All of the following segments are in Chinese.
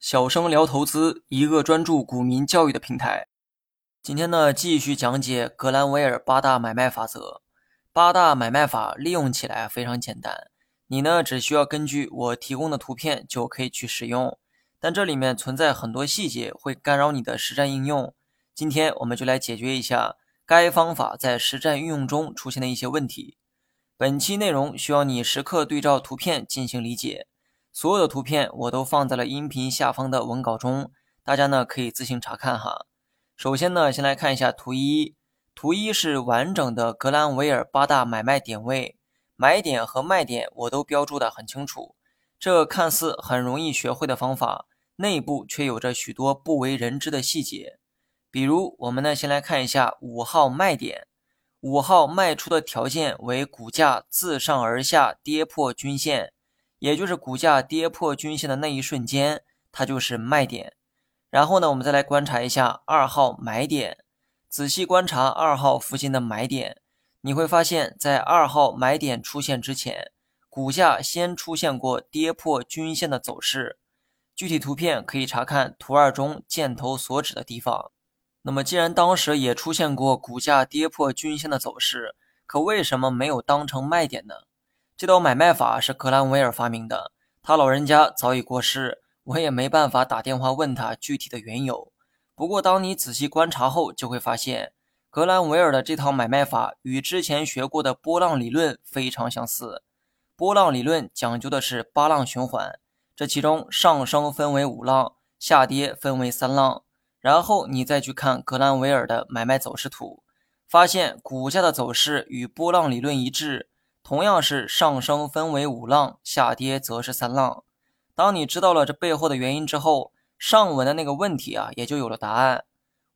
小生聊投资，一个专注股民教育的平台。今天呢，继续讲解格兰维尔八大买卖法则。八大买卖法利用起来非常简单，你呢只需要根据我提供的图片就可以去使用。但这里面存在很多细节，会干扰你的实战应用。今天我们就来解决一下该方法在实战运用中出现的一些问题。本期内容需要你时刻对照图片进行理解。所有的图片我都放在了音频下方的文稿中，大家呢可以自行查看哈。首先呢，先来看一下图一，图一是完整的格兰维尔八大买卖点位，买点和卖点我都标注的很清楚。这看似很容易学会的方法，内部却有着许多不为人知的细节。比如，我们呢先来看一下五号卖点，五号卖出的条件为股价自上而下跌破均线。也就是股价跌破均线的那一瞬间，它就是卖点。然后呢，我们再来观察一下二号买点，仔细观察二号附近的买点，你会发现在二号买点出现之前，股价先出现过跌破均线的走势。具体图片可以查看图二中箭头所指的地方。那么，既然当时也出现过股价跌破均线的走势，可为什么没有当成卖点呢？这道买卖法是格兰维尔发明的，他老人家早已过世，我也没办法打电话问他具体的缘由。不过，当你仔细观察后，就会发现格兰维尔的这套买卖法与之前学过的波浪理论非常相似。波浪理论讲究的是八浪循环，这其中上升分为五浪，下跌分为三浪。然后你再去看格兰维尔的买卖走势图，发现股价的走势与波浪理论一致。同样是上升分为五浪，下跌则是三浪。当你知道了这背后的原因之后，上文的那个问题啊也就有了答案。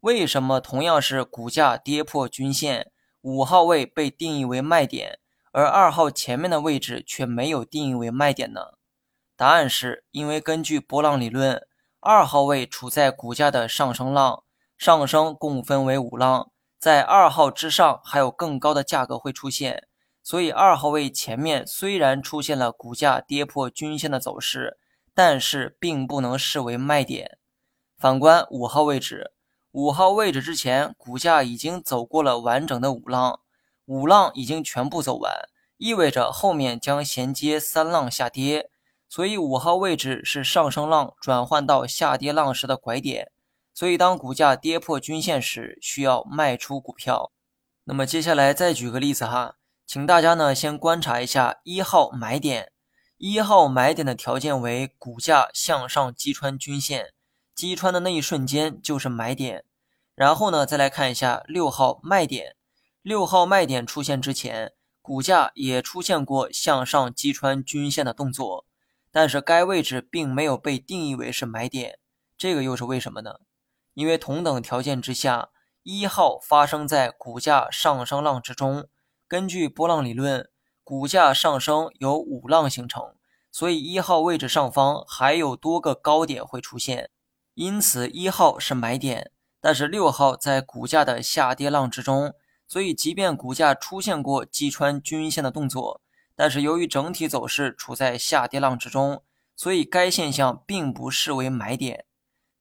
为什么同样是股价跌破均线，五号位被定义为卖点，而二号前面的位置却没有定义为卖点呢？答案是因为根据波浪理论，二号位处在股价的上升浪，上升共分为五浪，在二号之上还有更高的价格会出现。所以二号位前面虽然出现了股价跌破均线的走势，但是并不能视为卖点。反观五号位置，五号位置之前股价已经走过了完整的五浪，五浪已经全部走完，意味着后面将衔接三浪下跌。所以五号位置是上升浪转换到下跌浪时的拐点。所以当股价跌破均线时，需要卖出股票。那么接下来再举个例子哈。请大家呢先观察一下一号买点，一号买点的条件为股价向上击穿均线，击穿的那一瞬间就是买点。然后呢再来看一下六号卖点，六号卖点出现之前，股价也出现过向上击穿均线的动作，但是该位置并没有被定义为是买点，这个又是为什么呢？因为同等条件之下，一号发生在股价上升浪之中。根据波浪理论，股价上升由五浪形成，所以一号位置上方还有多个高点会出现，因此一号是买点。但是六号在股价的下跌浪之中，所以即便股价出现过击穿均线的动作，但是由于整体走势处在下跌浪之中，所以该现象并不视为买点。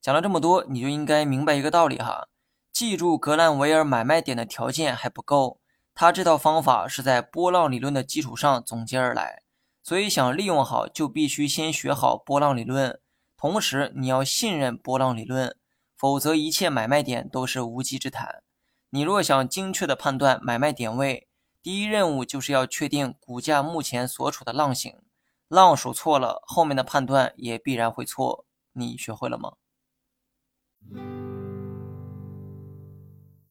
讲了这么多，你就应该明白一个道理哈，记住格兰维尔买卖点的条件还不够。他这套方法是在波浪理论的基础上总结而来，所以想利用好，就必须先学好波浪理论，同时你要信任波浪理论，否则一切买卖点都是无稽之谈。你若想精确的判断买卖点位，第一任务就是要确定股价目前所处的浪形，浪数错了，后面的判断也必然会错。你学会了吗？